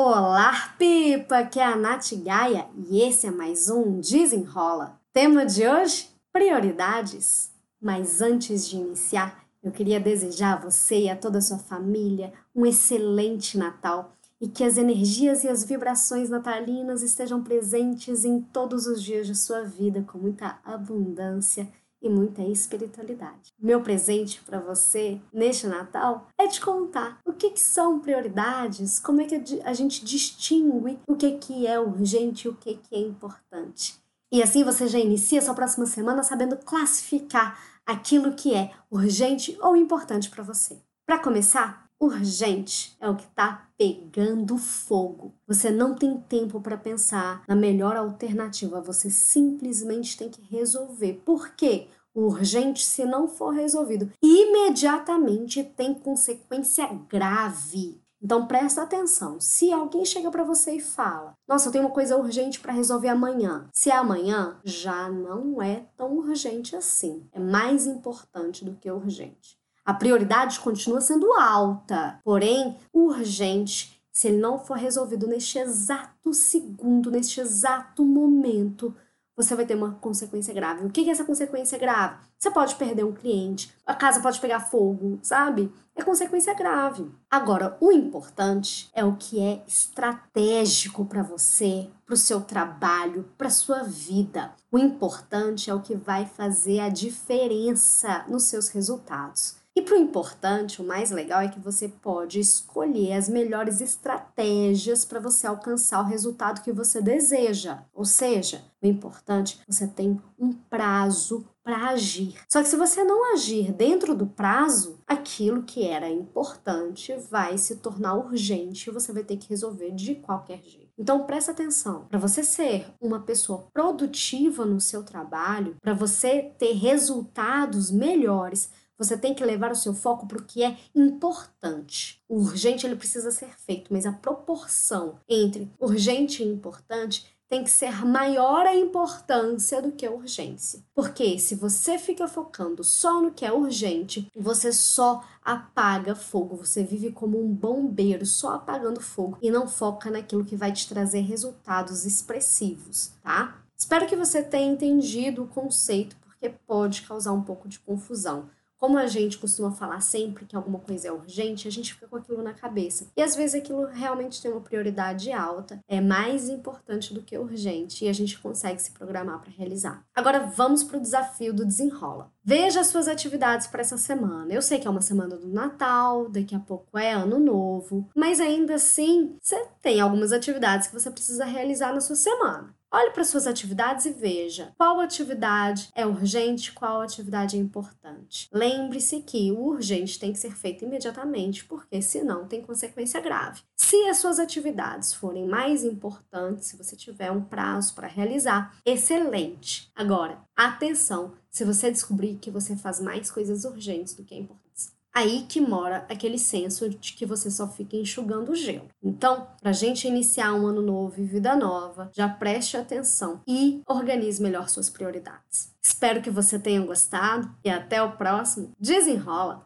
Olá, Pipa! Que é a Nath Gaia e esse é mais um Desenrola. Tema de hoje: prioridades. Mas antes de iniciar, eu queria desejar a você e a toda a sua família um excelente Natal e que as energias e as vibrações natalinas estejam presentes em todos os dias de sua vida com muita abundância e muita espiritualidade. Meu presente para você neste Natal é te contar o que, que, são prioridades, como é que a gente distingue o que, que é urgente e o que, que é importante. E assim você já inicia sua próxima semana sabendo classificar aquilo que é urgente ou importante para você. Para começar, urgente é o que está pegando fogo. Você não tem tempo para pensar na melhor alternativa, você simplesmente tem que resolver. Por quê? Urgente, se não for resolvido, imediatamente tem consequência grave. Então presta atenção. Se alguém chega para você e fala: "Nossa, eu tenho uma coisa urgente para resolver amanhã". Se é amanhã, já não é tão urgente assim. É mais importante do que urgente. A prioridade continua sendo alta, porém, urgente, se ele não for resolvido neste exato segundo, neste exato momento, você vai ter uma consequência grave. O que é essa consequência grave? Você pode perder um cliente, a casa pode pegar fogo, sabe? É consequência grave. Agora, o importante é o que é estratégico para você, para o seu trabalho, para sua vida. O importante é o que vai fazer a diferença nos seus resultados. E para o importante, o mais legal é que você pode escolher as melhores estratégias para você alcançar o resultado que você deseja. Ou seja, o importante, você tem um prazo para agir. Só que se você não agir dentro do prazo, aquilo que era importante vai se tornar urgente e você vai ter que resolver de qualquer jeito. Então presta atenção, para você ser uma pessoa produtiva no seu trabalho, para você ter resultados melhores, você tem que levar o seu foco para o que é importante. O urgente ele precisa ser feito, mas a proporção entre urgente e importante tem que ser maior a importância do que a urgência. Porque se você fica focando só no que é urgente, você só apaga fogo, você vive como um bombeiro só apagando fogo e não foca naquilo que vai te trazer resultados expressivos, tá? Espero que você tenha entendido o conceito, porque pode causar um pouco de confusão. Como a gente costuma falar sempre que alguma coisa é urgente, a gente fica com aquilo na cabeça. E às vezes aquilo realmente tem uma prioridade alta, é mais importante do que urgente e a gente consegue se programar para realizar. Agora vamos para o desafio do desenrola. Veja as suas atividades para essa semana. Eu sei que é uma semana do Natal, daqui a pouco é Ano Novo, mas ainda assim você tem algumas atividades que você precisa realizar na sua semana. Olhe para suas atividades e veja qual atividade é urgente, qual atividade é importante. Lembre-se que o urgente tem que ser feito imediatamente, porque senão tem consequência grave. Se as suas atividades forem mais importantes, se você tiver um prazo para realizar, excelente. Agora, atenção, se você descobrir que você faz mais coisas urgentes do que importantes aí que mora aquele senso de que você só fica enxugando o gelo. Então, para a gente iniciar um ano novo e vida nova, já preste atenção e organize melhor suas prioridades. Espero que você tenha gostado e até o próximo Desenrola!